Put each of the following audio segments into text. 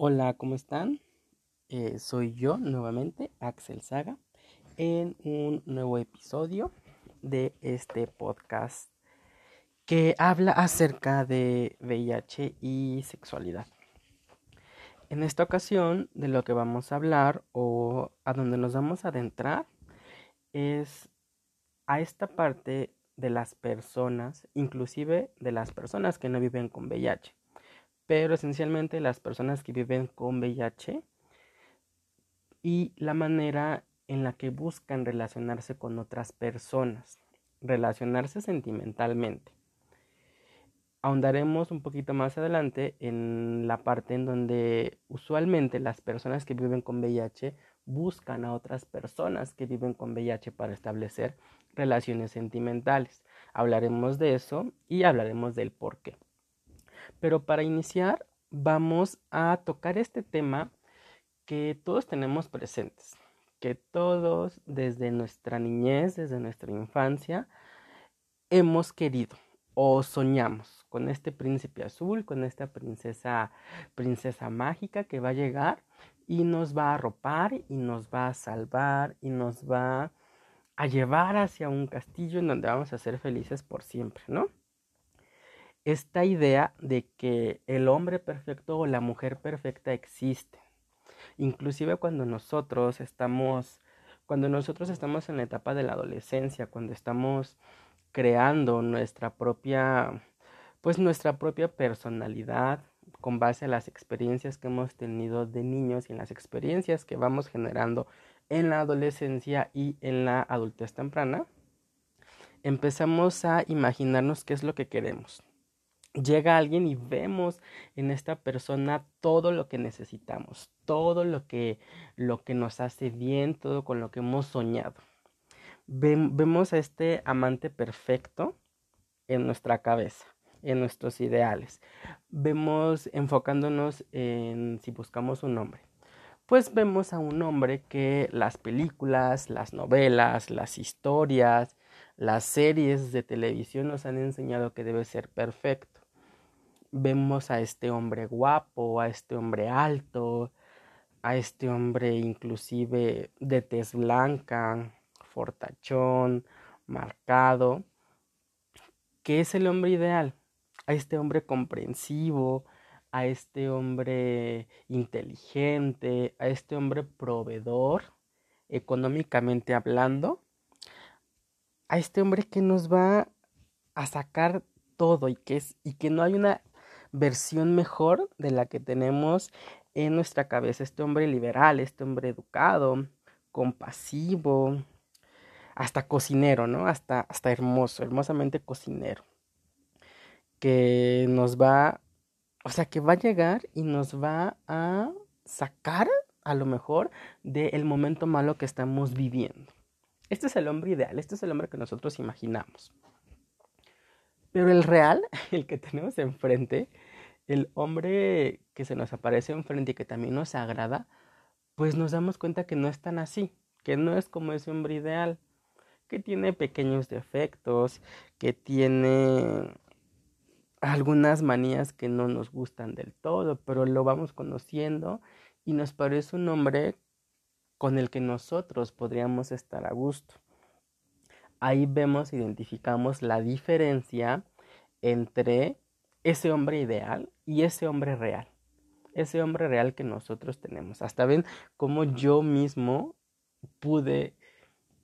Hola, ¿cómo están? Eh, soy yo nuevamente, Axel Saga, en un nuevo episodio de este podcast que habla acerca de VIH y sexualidad. En esta ocasión, de lo que vamos a hablar o a donde nos vamos a adentrar es a esta parte de las personas, inclusive de las personas que no viven con VIH pero esencialmente las personas que viven con VIH y la manera en la que buscan relacionarse con otras personas, relacionarse sentimentalmente. Ahondaremos un poquito más adelante en la parte en donde usualmente las personas que viven con VIH buscan a otras personas que viven con VIH para establecer relaciones sentimentales. Hablaremos de eso y hablaremos del por qué. Pero para iniciar vamos a tocar este tema que todos tenemos presentes, que todos desde nuestra niñez, desde nuestra infancia, hemos querido o soñamos con este príncipe azul, con esta princesa, princesa mágica que va a llegar y nos va a arropar y nos va a salvar y nos va a llevar hacia un castillo en donde vamos a ser felices por siempre, ¿no? Esta idea de que el hombre perfecto o la mujer perfecta existe. Inclusive cuando nosotros estamos cuando nosotros estamos en la etapa de la adolescencia, cuando estamos creando nuestra propia pues nuestra propia personalidad con base a las experiencias que hemos tenido de niños y en las experiencias que vamos generando en la adolescencia y en la adultez temprana, empezamos a imaginarnos qué es lo que queremos llega alguien y vemos en esta persona todo lo que necesitamos, todo lo que, lo que nos hace bien, todo con lo que hemos soñado. vemos a este amante perfecto en nuestra cabeza, en nuestros ideales. Vemos enfocándonos en si buscamos un hombre. Pues vemos a un hombre que las películas, las novelas, las historias, las series de televisión nos han enseñado que debe ser perfecto vemos a este hombre guapo, a este hombre alto, a este hombre inclusive de tez blanca, fortachón, marcado, que es el hombre ideal, a este hombre comprensivo, a este hombre inteligente, a este hombre proveedor, económicamente hablando, a este hombre que nos va a sacar todo y que, es, y que no hay una versión mejor de la que tenemos en nuestra cabeza. Este hombre liberal, este hombre educado, compasivo, hasta cocinero, ¿no? Hasta, hasta hermoso, hermosamente cocinero. Que nos va, o sea, que va a llegar y nos va a sacar a lo mejor del momento malo que estamos viviendo. Este es el hombre ideal, este es el hombre que nosotros imaginamos. Pero el real, el que tenemos enfrente, el hombre que se nos aparece enfrente y que también nos agrada, pues nos damos cuenta que no es tan así, que no es como ese hombre ideal, que tiene pequeños defectos, que tiene algunas manías que no nos gustan del todo, pero lo vamos conociendo y nos parece un hombre con el que nosotros podríamos estar a gusto ahí vemos, identificamos la diferencia entre ese hombre ideal y ese hombre real. Ese hombre real que nosotros tenemos. Hasta ven cómo yo mismo pude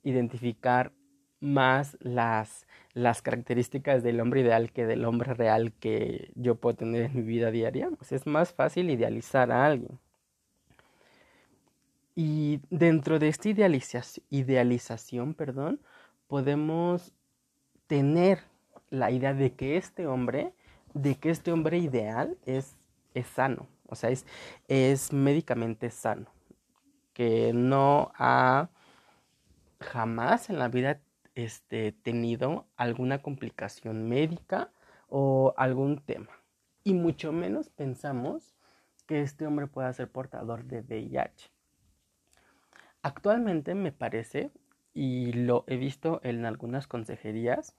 identificar más las, las características del hombre ideal que del hombre real que yo puedo tener en mi vida diaria. Pues es más fácil idealizar a alguien. Y dentro de esta idealización, idealización perdón, podemos tener la idea de que este hombre, de que este hombre ideal es, es sano, o sea, es, es médicamente sano, que no ha jamás en la vida este, tenido alguna complicación médica o algún tema. Y mucho menos pensamos que este hombre pueda ser portador de VIH. Actualmente me parece y lo he visto en algunas consejerías,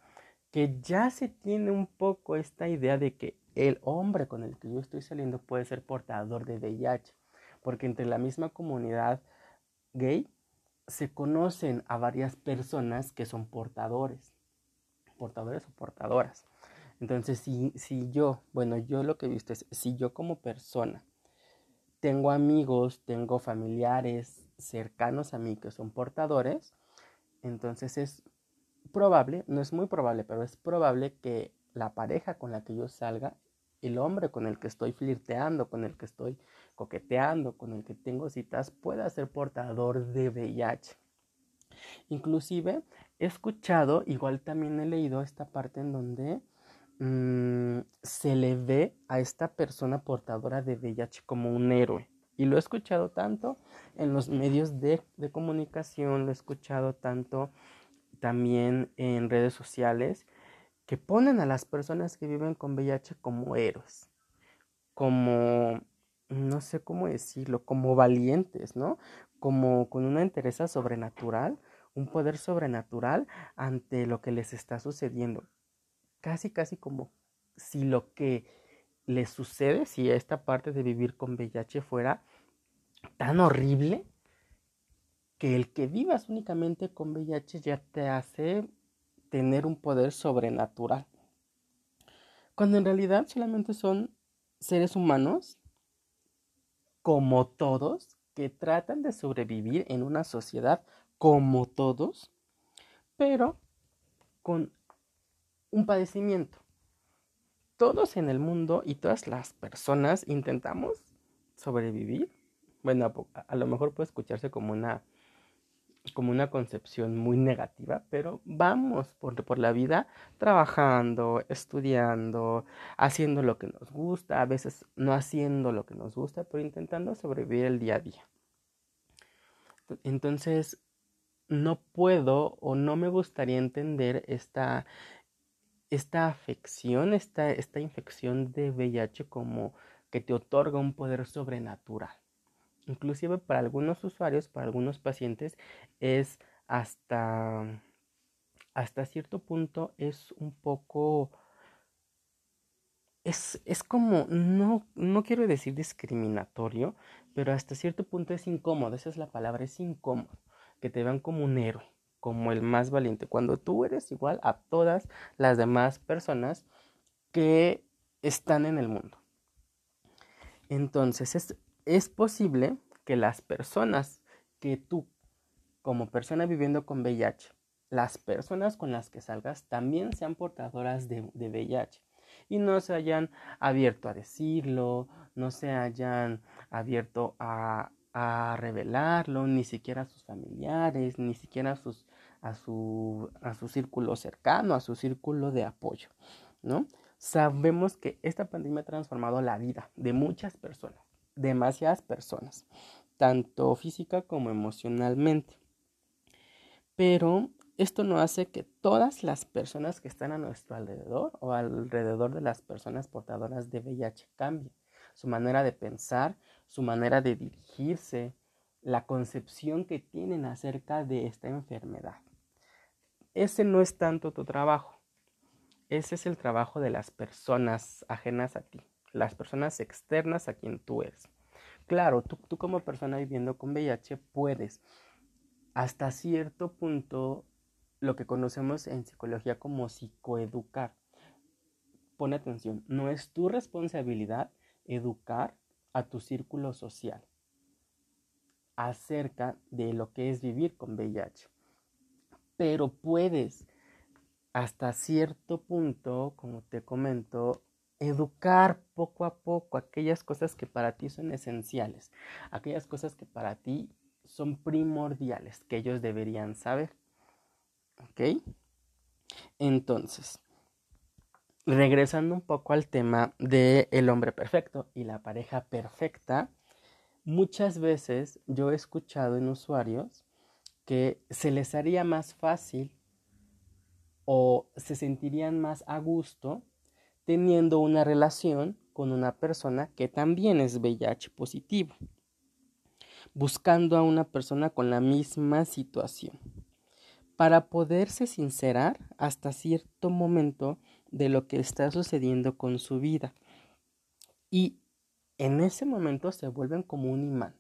que ya se tiene un poco esta idea de que el hombre con el que yo estoy saliendo puede ser portador de VIH, porque entre la misma comunidad gay se conocen a varias personas que son portadores, portadores o portadoras. Entonces, si, si yo, bueno, yo lo que he visto es, si yo como persona tengo amigos, tengo familiares cercanos a mí que son portadores, entonces es probable, no es muy probable, pero es probable que la pareja con la que yo salga, el hombre con el que estoy flirteando, con el que estoy coqueteando, con el que tengo citas, pueda ser portador de VIH. Inclusive he escuchado, igual también he leído esta parte en donde mm, se le ve a esta persona portadora de VIH como un héroe. Y lo he escuchado tanto en los medios de, de comunicación, lo he escuchado tanto también en redes sociales que ponen a las personas que viven con VIH como héroes, como, no sé cómo decirlo, como valientes, ¿no? Como con una entereza sobrenatural, un poder sobrenatural ante lo que les está sucediendo. Casi, casi como si lo que les sucede, si esta parte de vivir con VIH fuera tan horrible, que el que vivas únicamente con VIH ya te hace tener un poder sobrenatural. Cuando en realidad solamente son seres humanos, como todos, que tratan de sobrevivir en una sociedad como todos, pero con un padecimiento. Todos en el mundo y todas las personas intentamos sobrevivir. Bueno, a, lo mejor puede escucharse como una como una concepción muy negativa, pero vamos por, por, la vida trabajando, estudiando, haciendo lo que nos gusta, a veces no haciendo lo que nos gusta, pero intentando sobrevivir el día a día. Entonces, no puedo o no me gustaría entender esta, esta afección, esta, esta infección de VIH como que te otorga un poder sobrenatural. Inclusive para algunos usuarios, para algunos pacientes, es hasta, hasta cierto punto es un poco... Es, es como, no, no quiero decir discriminatorio, pero hasta cierto punto es incómodo, esa es la palabra, es incómodo, que te vean como un héroe, como el más valiente, cuando tú eres igual a todas las demás personas que están en el mundo. Entonces, es, es posible que las personas que tú, como persona viviendo con VIH, las personas con las que salgas también sean portadoras de, VIH y no se hayan abierto a decirlo, no se hayan abierto a, revelarlo, ni siquiera a sus familiares, ni siquiera a, a, su, a su círculo cercano, a su círculo de apoyo, ¿no? Sabemos que esta pandemia ha transformado la vida de muchas personas demasiadas personas, tanto física como emocionalmente. Pero esto no hace que todas las personas que están a nuestro alrededor o alrededor de las personas portadoras de VIH cambien. Su manera de pensar, su manera de dirigirse, la concepción que tienen acerca de esta enfermedad. Ese no es tanto tu trabajo. Ese es el trabajo de las personas ajenas a ti las personas externas a quien tú eres. Claro, tú, tú como persona viviendo con VIH puedes hasta cierto punto lo que conocemos en psicología como psicoeducar. Pon atención, no es tu responsabilidad educar a tu círculo social acerca de lo que es vivir con VIH. Pero puedes hasta cierto punto, como te comento, educar poco a poco aquellas cosas que para ti son esenciales, aquellas cosas que para ti son primordiales, que ellos deberían saber. ¿Ok? Entonces, regresando un poco al tema de el hombre perfecto y la pareja perfecta, muchas veces yo he escuchado en usuarios que se les haría más fácil o se sentirían más a gusto teniendo una relación con una persona que también es VIH positivo, buscando a una persona con la misma situación, para poderse sincerar hasta cierto momento de lo que está sucediendo con su vida, Y en ese momento se vuelven como un imán,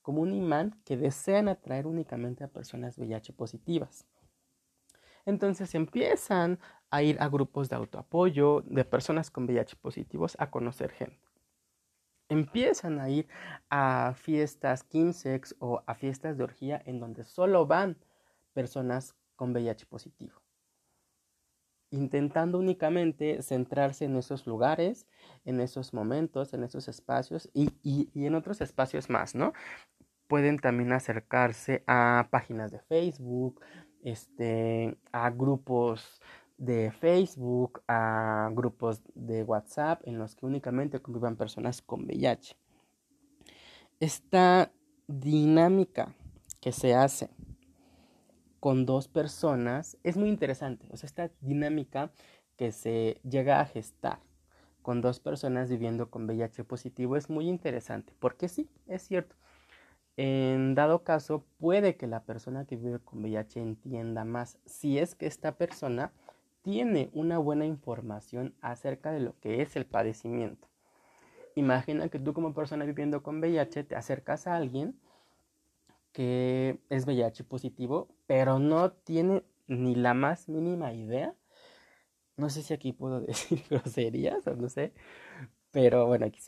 como un imán que desean atraer únicamente a personas VIH positivas. Entonces empiezan a ir a grupos de autoapoyo de personas con VIH positivos a conocer gente. Empiezan a ir a fiestas quincex o a fiestas de orgía en donde solo van personas con VIH positivo. Intentando únicamente centrarse en esos lugares, en esos momentos, en esos espacios y, y en otros espacios más, ¿no? Pueden también acercarse a páginas de Facebook, este, a grupos de Facebook, a grupos de WhatsApp en los que únicamente convivan personas con VIH. Esta dinámica que se hace con dos personas es muy interesante. O sea, esta dinámica que se llega a gestar con dos personas viviendo con VIH positivo es muy interesante. Porque sí, es cierto. En dado caso, puede que la persona que vive con VIH entienda más si es que esta persona tiene una buena información acerca de lo que es el padecimiento. Imagina que tú como persona viviendo con VIH te acercas a alguien que es VIH positivo, pero no tiene ni la más mínima idea. No sé si aquí puedo decir groserías o no sé, pero bueno, aquí.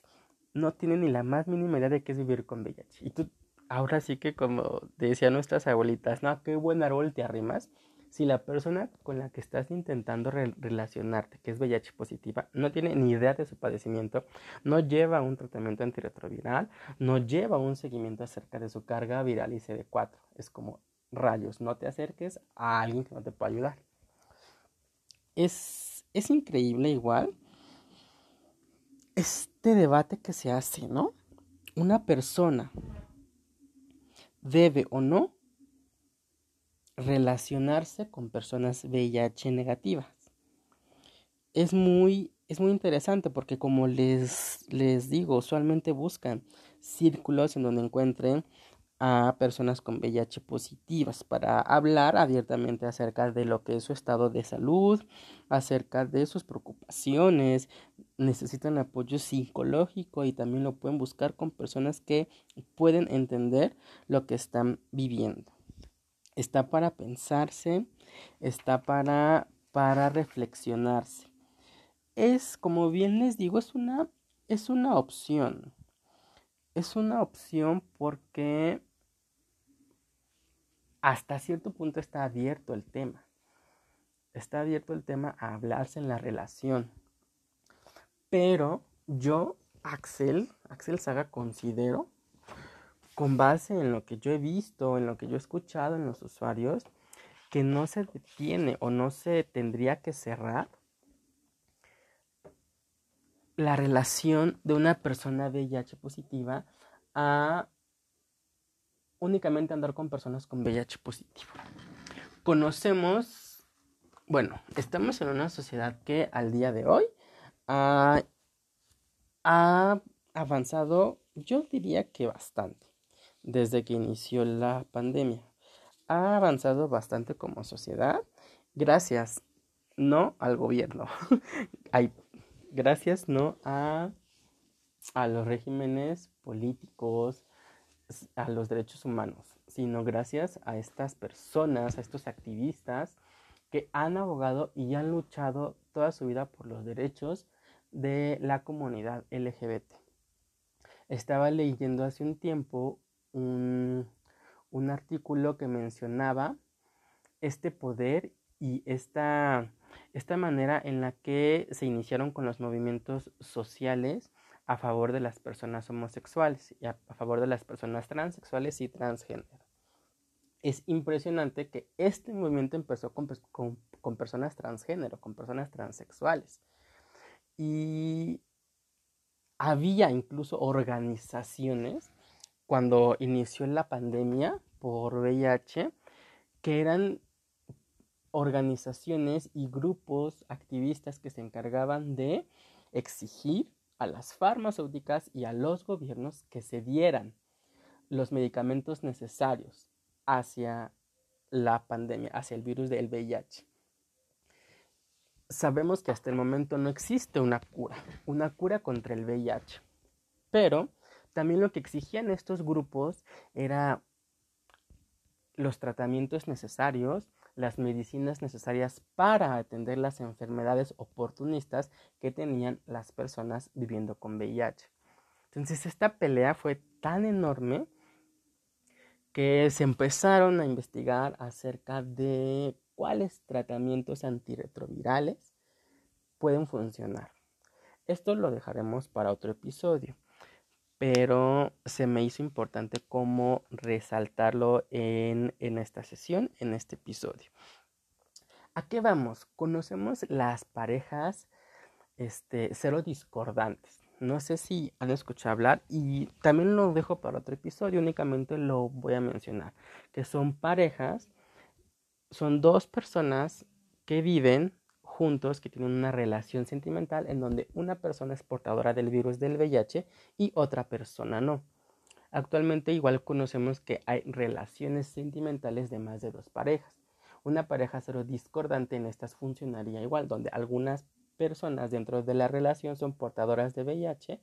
No tiene ni la más mínima idea de qué es vivir con VIH. Y tú ahora sí que como decían nuestras abuelitas, no, qué buen árbol te arrimas. Si la persona con la que estás intentando relacionarte, que es VIH positiva, no tiene ni idea de su padecimiento, no lleva un tratamiento antirretroviral, no lleva un seguimiento acerca de su carga viral y CD4, es como rayos, no te acerques a alguien que no te pueda ayudar. Es, es increíble igual este debate que se hace, ¿no? Una persona debe o no relacionarse con personas VIH negativas. Es muy, es muy interesante porque como les, les digo, usualmente buscan círculos en donde encuentren a personas con VIH positivas para hablar abiertamente acerca de lo que es su estado de salud, acerca de sus preocupaciones, necesitan apoyo psicológico y también lo pueden buscar con personas que pueden entender lo que están viviendo. Está para pensarse, está para, para reflexionarse. Es, como bien les digo, es una, es una opción es una opción porque hasta cierto punto está abierto el tema. Está abierto el tema a hablarse en la relación. Pero yo, Axel, Axel Saga, considero, con base en lo que yo he visto, en lo que yo he escuchado en los usuarios, que no se detiene o no se tendría que cerrar la relación de una persona VIH positiva a únicamente andar con personas con VIH positivo. Conocemos, bueno, estamos en una sociedad que al día de hoy ha, ha avanzado, yo diría que bastante, desde que inició la pandemia. Ha avanzado bastante como sociedad, gracias no al gobierno, gracias no a, a los regímenes políticos, a los derechos humanos, sino gracias a estas personas, a estos activistas que han abogado y han luchado toda su vida por los derechos de la comunidad LGBT. Estaba leyendo hace un tiempo un, un artículo que mencionaba este poder y esta esta manera en la que se iniciaron con los movimientos sociales a favor de las personas homosexuales y a, favor de las personas transexuales y transgénero. Es impresionante que este movimiento empezó con, con personas transgénero, con personas transexuales. Y había incluso organizaciones cuando inició la pandemia por VIH que eran organizaciones y grupos activistas que se encargaban de exigir a las farmacéuticas y a los gobiernos que se dieran los medicamentos necesarios hacia la pandemia, hacia el virus del VIH. sabemos que hasta el momento no existe una cura, una cura contra el VIH. Pero también lo que exigían estos grupos era los tratamientos necesarios, las medicinas necesarias para atender las enfermedades oportunistas que tenían las personas viviendo con VIH. Entonces esta pelea fue tan enorme que se empezaron a investigar acerca de cuáles tratamientos antirretrovirales pueden funcionar. Esto lo dejaremos para otro episodio, pero se me hizo importante cómo resaltarlo en, en esta sesión, en este episodio. ¿A qué vamos? Conocemos las parejas este, cero discordantes. No sé si han escuchado hablar y también lo dejo para otro episodio, únicamente lo voy a mencionar, que son parejas son dos personas que viven juntos, que tienen una relación sentimental en donde una persona es portadora del virus del VIH y otra persona no. Actualmente igual conocemos que hay relaciones sentimentales de más de dos parejas. Una pareja cero discordante en estas funcionaría igual, donde algunas personas dentro de la relación son portadoras de VIH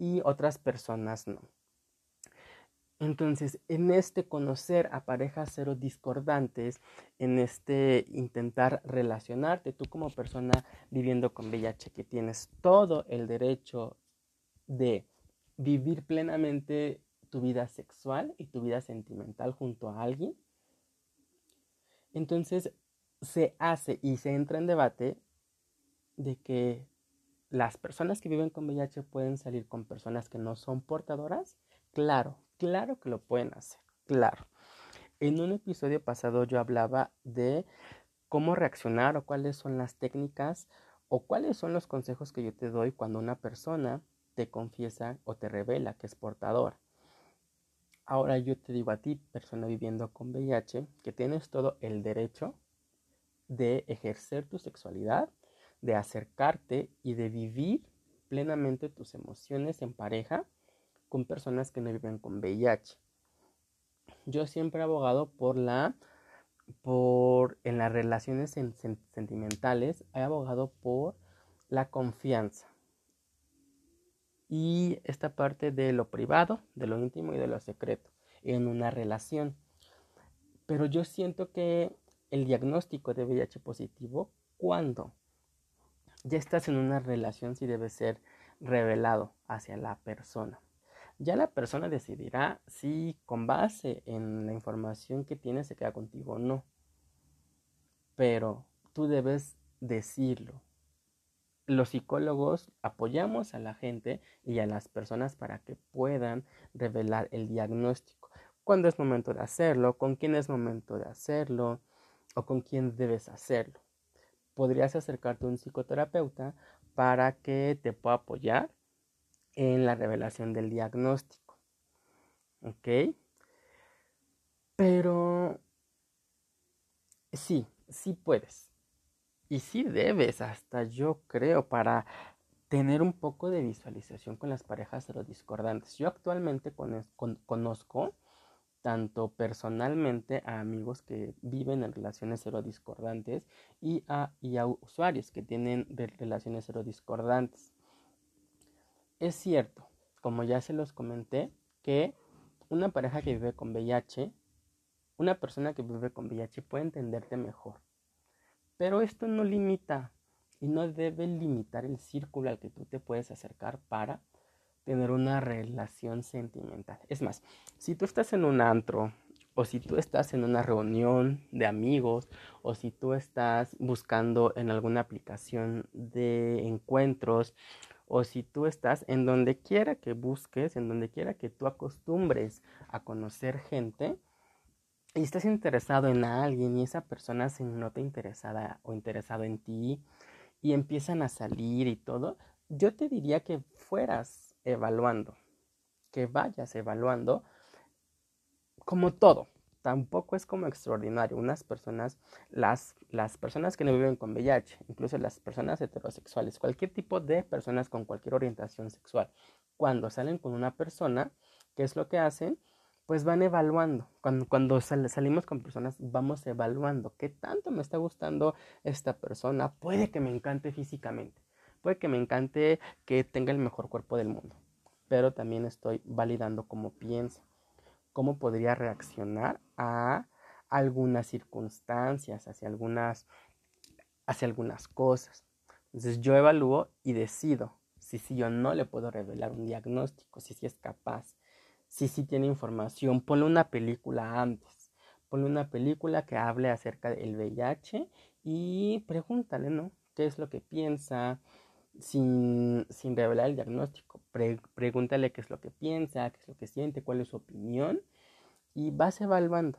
y otras personas no. Entonces, en este conocer a parejas cero discordantes, en este intentar relacionarte tú como persona viviendo con VIH, que tienes todo el derecho de vivir plenamente tu vida sexual y tu vida sentimental junto a alguien, entonces se hace y se entra en debate de que las personas que viven con VIH pueden salir con personas que no son portadoras. Claro, Claro que lo pueden hacer, claro. En un episodio pasado yo hablaba de cómo reaccionar o cuáles son las técnicas o cuáles son los consejos que yo te doy cuando una persona te confiesa o te revela que es portador. Ahora yo te digo a ti, persona viviendo con VIH, que tienes todo el derecho de ejercer tu sexualidad, de acercarte y de vivir plenamente tus emociones en pareja con personas que no viven con VIH. Yo siempre he abogado por la, por, en las relaciones sentimentales, he abogado por la confianza. Y esta parte de lo privado, de lo íntimo y de lo secreto en una relación. Pero yo siento que el diagnóstico de VIH positivo, cuando ya estás en una relación, sí debe ser revelado hacia la persona. Ya la persona decidirá si con base en la información que tiene se queda contigo o no. Pero tú debes decirlo. Los psicólogos apoyamos a la gente y a las personas para que puedan revelar el diagnóstico. ¿Cuándo es momento de hacerlo? ¿Con quién es momento de hacerlo? ¿O con quién debes hacerlo? Podrías acercarte a un psicoterapeuta para que te pueda apoyar en la revelación del diagnóstico. ¿Ok? Pero sí, sí puedes. Y sí debes, hasta yo creo, para tener un poco de visualización con las parejas discordantes. Yo actualmente conozco tanto personalmente a amigos que viven en relaciones discordantes y a, usuarios que tienen relaciones discordantes. Es cierto, como ya se los comenté, que una pareja que vive con VIH, una persona que vive con VIH puede entenderte mejor. Pero esto no limita y no debe limitar el círculo al que tú te puedes acercar para tener una relación sentimental. Es más, si tú estás en un antro o si tú estás en una reunión de amigos o si tú estás buscando en alguna aplicación de encuentros o si tú estás en donde quiera que busques, en donde quiera que tú acostumbres a conocer gente y estás interesado en alguien y esa persona se nota interesada o interesado en ti y empiezan a salir y todo, yo te diría que fueras evaluando, que vayas evaluando como todo tampoco es como extraordinario. Unas personas, las, las personas que no viven con VIH, incluso las personas heterosexuales, cualquier tipo de personas con cualquier orientación sexual, cuando salen con una persona, ¿qué es lo que hacen? pues van evaluando. Cuando, cuando salimos con personas, vamos evaluando qué tanto me está gustando esta persona. Puede que me encante físicamente, puede que me encante que tenga el mejor cuerpo del mundo, pero también estoy validando cómo piensa, cómo podría reaccionar a algunas circunstancias, hacia algunas, hacia algunas cosas. Entonces yo evalúo y decido si sí yo no le puedo revelar un diagnóstico, si sí es capaz si sí tiene información, ponle una película antes, ponle una película que hable acerca del VIH y pregúntale, ¿no? ¿Qué es lo que piensa? Sin, sin revelar el diagnóstico, pregúntale qué es lo que piensa, qué es lo que siente, cuál es su opinión y vas evaluando.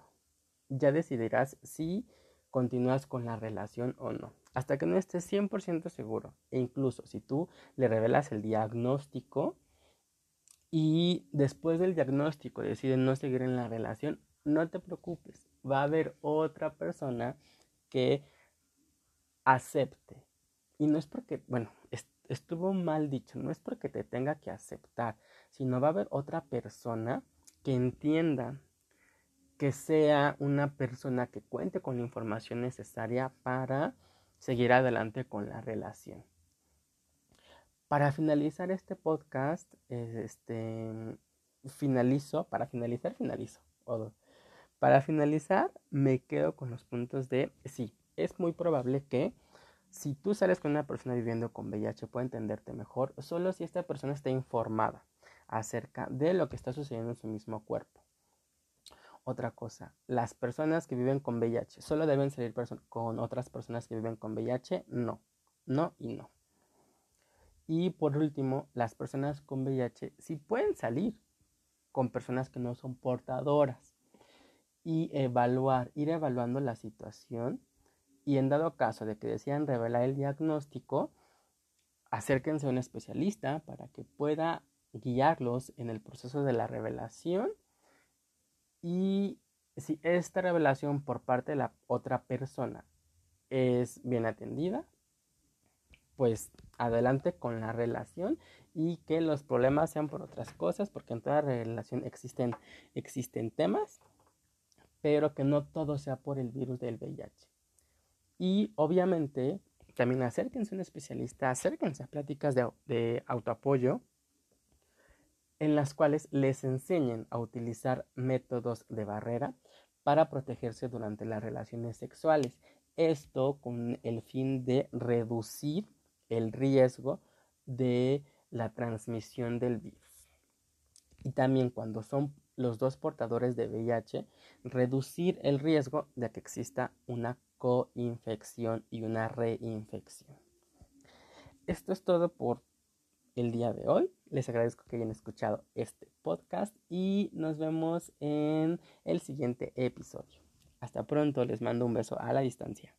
Ya decidirás si continúas con la relación o no. Hasta que no estés 100% seguro. E incluso si tú le revelas el diagnóstico, y después del diagnóstico deciden no seguir en la relación, no te preocupes, va a haber otra persona que acepte. Y no es porque, bueno, estuvo mal dicho, no es porque te tenga que aceptar, sino va a haber otra persona que entienda que sea una persona que cuente con la información necesaria para seguir adelante con la relación. Para finalizar este podcast, este, finalizo, para finalizar, finalizo. Para finalizar, me quedo con los puntos de, sí, es muy probable que si tú sales con una persona viviendo con VIH pueda entenderte mejor solo si esta persona está informada acerca de lo que está sucediendo en su mismo cuerpo. Otra cosa, las personas que viven con VIH solo deben salir con otras personas que viven con VIH, no, no y no. Y por último, las personas con VIH sí pueden salir con personas que no son portadoras y evaluar, ir evaluando la situación y en dado caso de que desean revelar el diagnóstico, acérquense a un especialista para que pueda guiarlos en el proceso de la revelación y si esta revelación por parte de la otra persona es bien atendida, pues adelante con la relación y que los problemas sean por otras cosas, porque en toda relación existen, existen temas, pero que no todo sea por el virus del VIH. Y obviamente también acérquense a un especialista, acérquense a pláticas de, de autoapoyo en las cuales les enseñen a utilizar métodos de barrera para protegerse durante las relaciones sexuales. Esto con el fin de reducir el riesgo de la transmisión del virus. Y también cuando son los dos portadores de VIH, reducir el riesgo de que exista una coinfección y una reinfección. Esto es todo por el día de hoy. Les agradezco que hayan escuchado este podcast y nos vemos en el siguiente episodio. Hasta pronto, les mando un beso a la distancia.